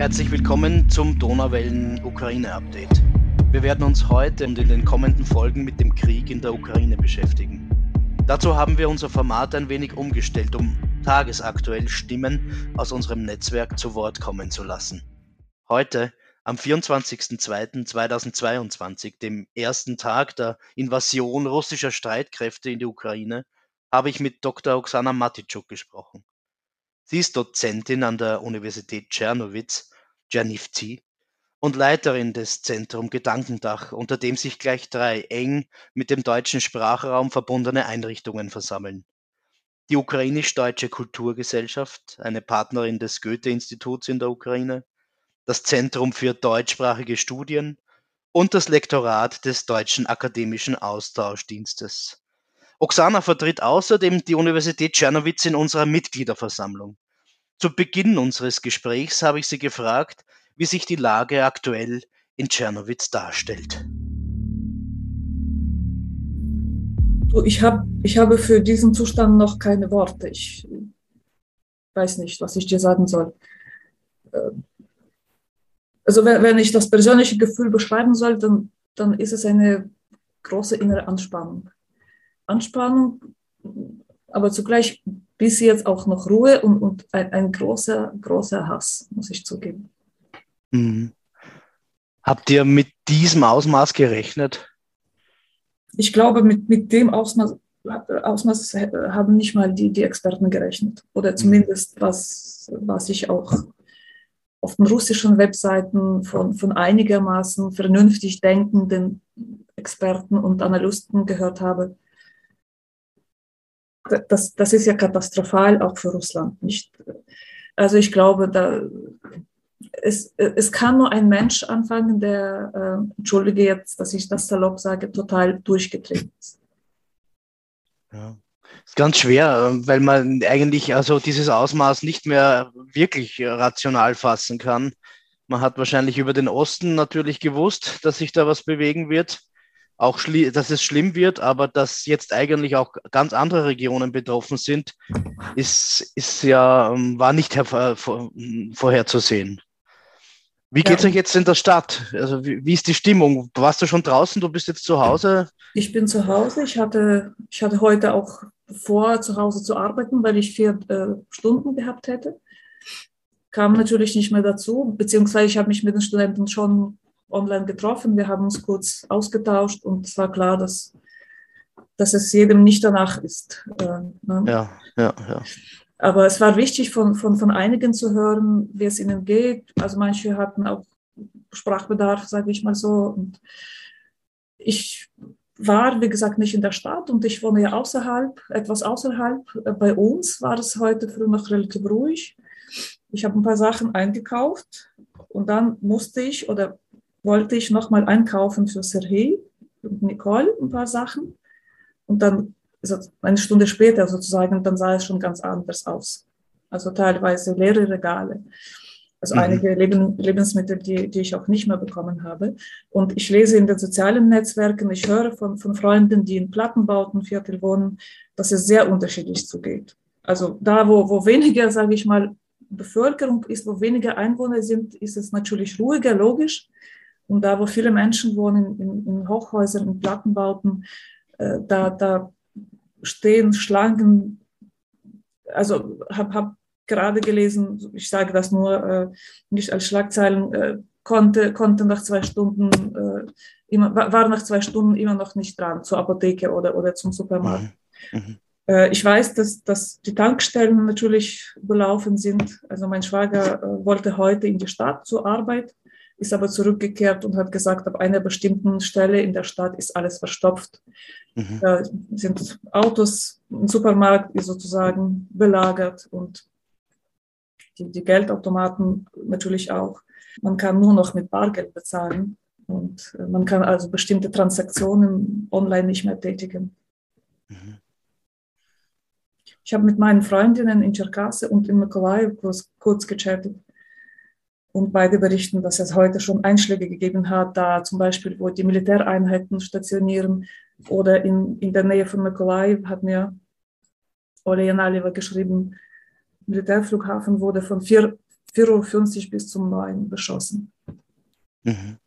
Herzlich willkommen zum Donauwellen Ukraine Update. Wir werden uns heute und in den kommenden Folgen mit dem Krieg in der Ukraine beschäftigen. Dazu haben wir unser Format ein wenig umgestellt, um tagesaktuell Stimmen aus unserem Netzwerk zu Wort kommen zu lassen. Heute, am 24.02.2022, dem ersten Tag der Invasion russischer Streitkräfte in die Ukraine, habe ich mit Dr. Oksana Matitschuk gesprochen. Sie ist Dozentin an der Universität Czernowitz, Czernivtsi, und Leiterin des Zentrum Gedankendach, unter dem sich gleich drei eng mit dem deutschen Sprachraum verbundene Einrichtungen versammeln. Die Ukrainisch-Deutsche Kulturgesellschaft, eine Partnerin des Goethe-Instituts in der Ukraine, das Zentrum für deutschsprachige Studien und das Lektorat des Deutschen Akademischen Austauschdienstes. Oksana vertritt außerdem die Universität Czernowitz in unserer Mitgliederversammlung. Zu Beginn unseres Gesprächs habe ich sie gefragt, wie sich die Lage aktuell in Czernowitz darstellt. Ich, hab, ich habe für diesen Zustand noch keine Worte. Ich weiß nicht, was ich dir sagen soll. Ähm, also wenn, ich das persönliche Gefühl beschreiben soll, dann, dann ist es eine große innere Anspannung. Anspannung, aber zugleich bis jetzt auch noch Ruhe und, und ein, ein großer, großer Hass, muss ich zugeben. Mhm. Habt ihr mit diesem Ausmaß gerechnet? Ich glaube, mit, mit dem Ausmaß, Ausmaß haben nicht mal die, die Experten gerechnet. Oder mhm. zumindest, was, was ich auch auf den russischen Webseiten von, von einigermaßen vernünftig denkenden Experten und Analysten gehört habe das, das ist ja katastrophal auch für Russland. Nicht? Also ich glaube, da, es, es kann nur ein Mensch anfangen, der, äh, entschuldige jetzt, dass ich das salopp sage, total durchgetreten ist. Ja. Ist ganz schwer, weil man eigentlich also dieses Ausmaß nicht mehr wirklich rational fassen kann. Man hat wahrscheinlich über den Osten natürlich gewusst, dass sich da was bewegen wird auch dass es schlimm wird, aber dass jetzt eigentlich auch ganz andere Regionen betroffen sind, ist, ist ja, ähm, war nicht vor, vorherzusehen. Wie geht es ja. euch jetzt in der Stadt? Also wie, wie, ist die Stimmung? Warst du schon draußen? Du bist jetzt zu Hause? Ich bin zu Hause. Ich hatte, ich hatte heute auch vor, zu Hause zu arbeiten, weil ich vier äh, Stunden gehabt hätte. Kam natürlich nicht mehr dazu, beziehungsweise ich habe mich mit den Studenten schon online getroffen. Wir haben uns kurz ausgetauscht und es war klar, dass, dass es jedem nicht danach ist. Äh, ne? Ja, ja, ja. Aber es war wichtig, von, von, von einigen zu hören, wie es ihnen geht. Also manche hatten auch Sprachbedarf, sage ich mal so. Und ich war, wie gesagt, nicht in der Stadt und ich wohne ja außerhalb, etwas außerhalb. Bei uns war es heute früh noch relativ ruhig. Ich habe ein paar Sachen eingekauft und dann musste ich oder wollte ich nochmal einkaufen für Sergei und Nicole ein paar Sachen. Und dann, also eine Stunde später sozusagen, dann sah es schon ganz anders aus. Also teilweise leere Regale. Also mhm. einige Leben, Lebensmittel, die, die ich auch nicht mehr bekommen habe. Und ich lese in den sozialen Netzwerken, ich höre von, von Freunden, die in Plattenbautenviertel wohnen, dass es sehr unterschiedlich zugeht. Also da, wo, wo weniger, sage ich mal, Bevölkerung ist, wo weniger Einwohner sind, ist es natürlich ruhiger, logisch. Und da, wo viele Menschen wohnen, in, in Hochhäusern, in Plattenbauten, äh, da, da stehen Schlangen. Also habe hab gerade gelesen, ich sage das nur äh, nicht als Schlagzeilen, äh, konnte, konnte nach zwei Stunden, äh, immer, war nach zwei Stunden immer noch nicht dran zur Apotheke oder, oder zum Supermarkt. Mhm. Mhm. Äh, ich weiß, dass, dass die Tankstellen natürlich belaufen sind. Also mein Schwager äh, wollte heute in die Stadt zur Arbeit ist aber zurückgekehrt und hat gesagt, ab einer bestimmten Stelle in der Stadt ist alles verstopft. Mhm. Da sind Autos, ein Supermarkt ist sozusagen belagert und die, die Geldautomaten natürlich auch. Man kann nur noch mit Bargeld bezahlen und äh, man kann also bestimmte Transaktionen online nicht mehr tätigen. Mhm. Ich habe mit meinen Freundinnen in Tscherkasse und in Mykolaiv kurz, kurz gechattet und beide berichten, dass es heute schon Einschläge gegeben hat, da zum Beispiel, wo die Militäreinheiten stationieren oder in, in der Nähe von Mykolaiv hat mir Ole Janaleva geschrieben, Militärflughafen wurde von vier, 4.50 Uhr bis zum 9 beschossen. Mhm.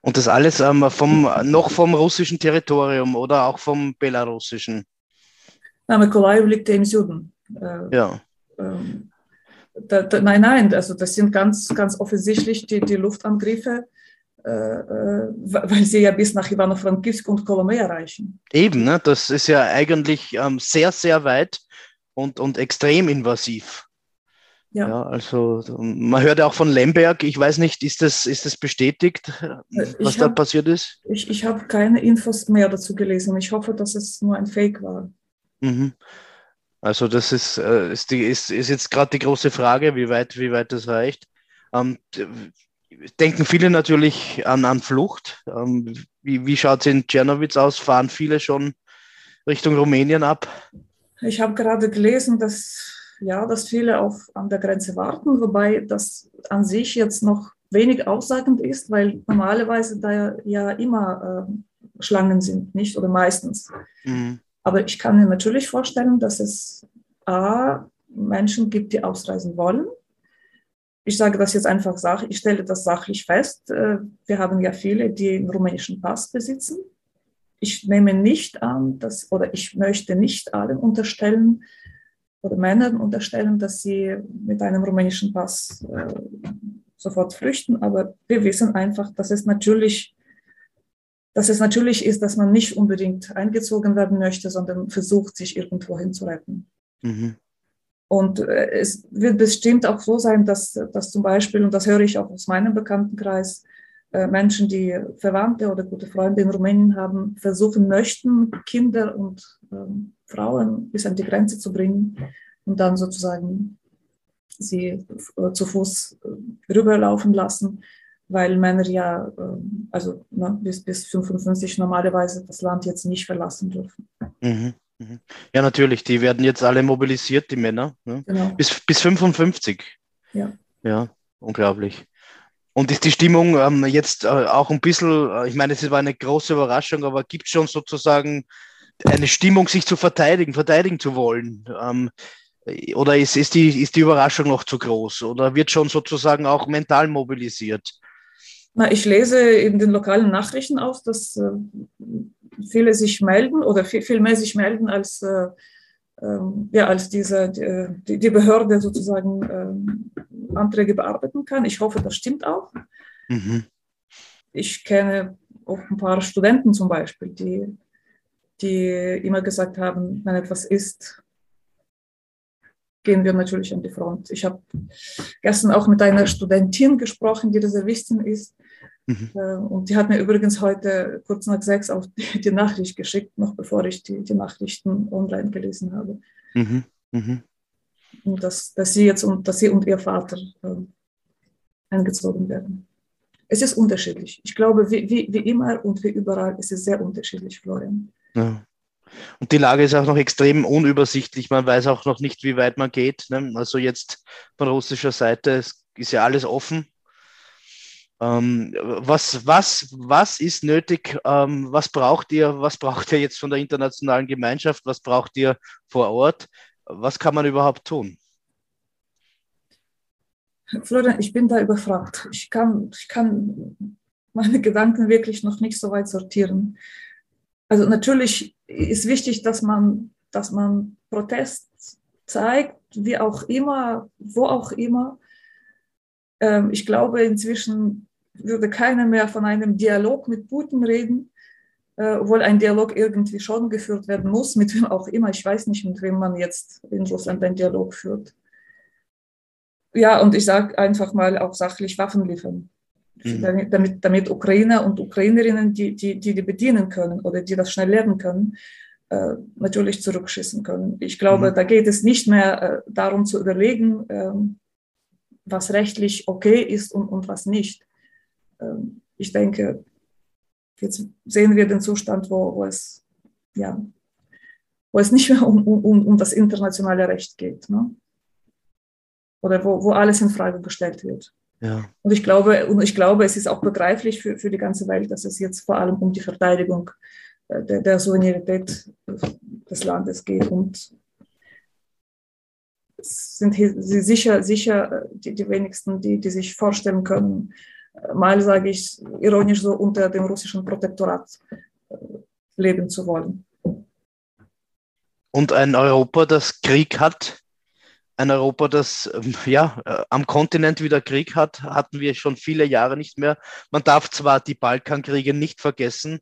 Und das alles ähm, vom, noch vom russischen Territorium oder auch vom belarussischen? Na, Mykolaiv liegt im Süden. Äh, ja. Ähm, da, da, nein, nein, also das sind ganz, ganz offensichtlich die, die Luftangriffe, äh, äh weil sie ja bis nach Ivano-Frankivsk und Kolomea reichen. Eben, ne? das ist ja eigentlich ähm, sehr, sehr weit und, und extrem invasiv. Ja. ja. also man hört ja auch von Lemberg. Ich weiß nicht, ist das, ist das bestätigt, was ich da passiert ist? Ich, ich habe keine Infos mehr dazu gelesen. Ich hoffe, dass es nur ein Fake war. Mhm. Also das ist, äh, ist, die, ist, ist jetzt gerade die große Frage, wie weit, wie weit das reicht. Ähm, denken viele natürlich an, an Flucht. Ähm, wie wie schaut es in Tschernowitz aus? Fahren viele schon Richtung Rumänien ab? Ich habe gerade gelesen, dass, ja, dass viele auf, an der Grenze warten, wobei das an sich jetzt noch wenig aussagend ist, weil normalerweise da ja immer äh, Schlangen sind, nicht? Oder meistens. Mhm. Aber ich kann mir natürlich vorstellen, dass es A, Menschen gibt, die ausreisen wollen. Ich sage das jetzt einfach, ich stelle das sachlich fest. Äh, wir haben ja viele, die einen rumänischen Pass besitzen. Ich nehme nicht an, dass, oder ich möchte nicht allen unterstellen oder Männern unterstellen, dass sie mit einem rumänischen Pass äh, sofort flüchten. Aber wir wissen einfach, dass es natürlich dass es natürlich ist, dass man nicht unbedingt eingezogen werden möchte, sondern versucht, sich irgendwohin zu retten. Mhm. Und äh, es wird bestimmt auch so sein, dass, dass zum Beispiel, und das höre ich auch aus meinem Bekanntenkreis, äh, Menschen, die Verwandte oder gute Freunde in Rumänien haben, versuchen möchten, Kinder und ähm, Frauen bis an die Grenze zu bringen und dann sozusagen sie äh, zu Fuß rüberlaufen lassen weil Männer ja, ähm, also ne, bis, bis 55 normalerweise das Land jetzt nicht verlassen dürfen. Mhm, mhm. Ja, natürlich, die werden jetzt alle mobilisiert, die Männer. Ne? Genau. Bis, bis 55. Ja. Ja, unglaublich. Und ist die Stimmung ähm, jetzt äh, auch ein bisschen, äh, ich meine, es war eine große Überraschung, aber gibt es schon sozusagen eine Stimmung, sich zu verteidigen, verteidigen zu wollen? Ähm, oder ist, ist, die, ist die Überraschung noch zu groß? Oder wird schon sozusagen auch mental mobilisiert? Na, ich lese in den lokalen Nachrichten auch, dass äh, viele sich melden oder viel, viel mehr sich melden als, äh, äh, ja, als diese, die, die Behörde sozusagen ähm, Anträge bearbeiten kann. Ich hoffe, das stimmt auch. Mhm. Ich kenne auch ein paar Studenten zum Beispiel, die, die immer gesagt haben, wenn etwas ist, gehen wir natürlich an die Front. Ich habe gestern auch mit einer Studentin gesprochen, die Reservistin ist. Mhm. Äh, und die hat mir übrigens heute kurz nach sechs auch die, Nachricht geschickt, noch bevor ich die, die Nachrichten online gelesen habe. Mhm. Mhm. Und dass, dass, sie jetzt und, dass sie und ihr Vater äh, eingezogen werden. Es ist unterschiedlich. Ich glaube, wie, wie, wie immer und wie überall ist es sehr unterschiedlich, Florian. Ja. Und die Lage ist auch noch extrem unübersichtlich. Man weiß auch noch nicht, wie weit man geht. Ne? Also jetzt von russischer Seite ist ja alles offen. Ähm, was, was, was ist nötig? Ähm, was braucht ihr? Was braucht ihr jetzt von der internationalen Gemeinschaft? Was braucht ihr vor Ort? Was kann man überhaupt tun? Florian, ich bin da überfragt. Ich kann, ich kann meine Gedanken wirklich noch nicht so weit sortieren. Also natürlich ist wichtig, dass man, dass man Protest zeigt, wie auch immer, wo auch immer. Ähm, ich glaube, inzwischen würde keiner mehr von einem Dialog mit Putin reden, äh, obwohl ein Dialog irgendwie schon geführt werden muss, mit wem auch immer. Ich weiß nicht, mit wem man jetzt in Russland einen Dialog führt. Ja, und ich sage einfach mal auch sachlich Waffen liefern, mhm. damit, damit, Ukrainer und Ukrainerinnen, die, die, die die bedienen können oder die das schnell lernen können, äh, natürlich zurückschießen können. Ich glaube, mhm. da geht es nicht mehr äh, darum zu überlegen, äh, was rechtlich okay ist und, und was nicht. Ähm, ich denke, jetzt sehen wir den Zustand, wo, wo es, ja, wo es nicht mehr um, um, um das internationale Recht geht. Ne? Oder wo, wo alles in Frage gestellt wird. Ja. Und ich glaube, und ich glaube, es ist auch begreiflich für, für die ganze Welt, dass es jetzt vor allem um die Verteidigung äh, der, der Souveränität des Landes geht. Und sind sie sicher, sicher die, die wenigsten, die, die sich vorstellen können, mal sage ich ironisch so unter dem russischen Protektorat äh, leben zu wollen. Und ein Europa, das Krieg hat, ein Europa, das ähm, ja äh, am Kontinent wieder Krieg hat, hatten wir schon viele Jahre nicht mehr. Man darf zwar die Balkankriege nicht vergessen,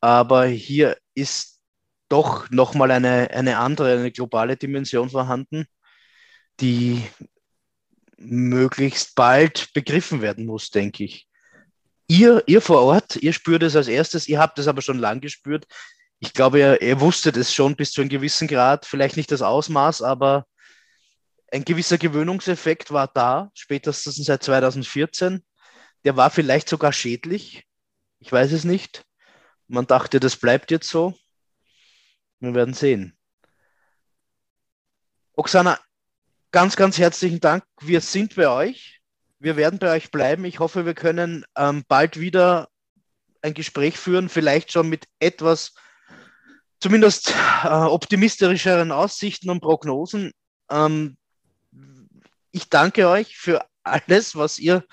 aber hier ist doch nochmal eine, eine andere, eine globale Dimension vorhanden, die möglichst bald begriffen werden muss, denke ich. Ihr, ihr vor Ort, ihr spürt es als erstes, ihr habt es aber schon lang gespürt. Ich glaube, ihr, ihr wusstet es schon bis zu einem gewissen Grad, vielleicht nicht das Ausmaß, aber ein gewisser Gewöhnungseffekt war da, spätestens seit 2014. Der war vielleicht sogar schädlich. Ich weiß es nicht. Man dachte, das bleibt jetzt so. Wir werden sehen. Oksana, ganz, ganz herzlichen Dank. Wir sind bei euch. Wir werden bei euch bleiben. Ich hoffe, wir können ähm, bald wieder ein Gespräch führen, vielleicht schon mit etwas, zumindest äh, optimistischeren Aussichten und Prognosen. Ähm, ich danke euch für alles, was ihr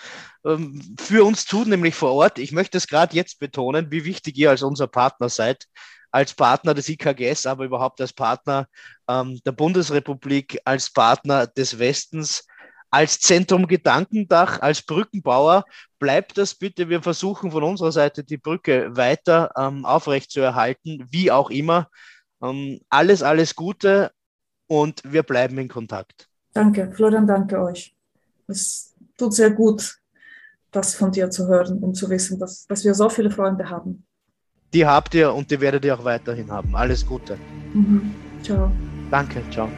ähm, für uns tut, nämlich vor Ort. Ich möchte es gerade jetzt betonen, wie wichtig ihr als unser Partner seid, als Partner des IKGS, aber überhaupt als Partner ähm, der Bundesrepublik, als Partner des Westens, als Zentrum Gedankendach, als Brückenbauer. Bleibt das bitte. Wir versuchen von unserer Seite die Brücke weiter ähm, aufrechtzuerhalten, wie auch immer. Ähm, alles, alles Gute und wir bleiben in Kontakt. Danke, Florian, danke euch. Es tut sehr gut, das von dir zu hören und zu wissen, dass, dass wir so viele Freunde haben. Die habt ihr und die werdet ihr auch weiterhin haben. Alles Gute. Mhm. Ciao. Danke, ciao.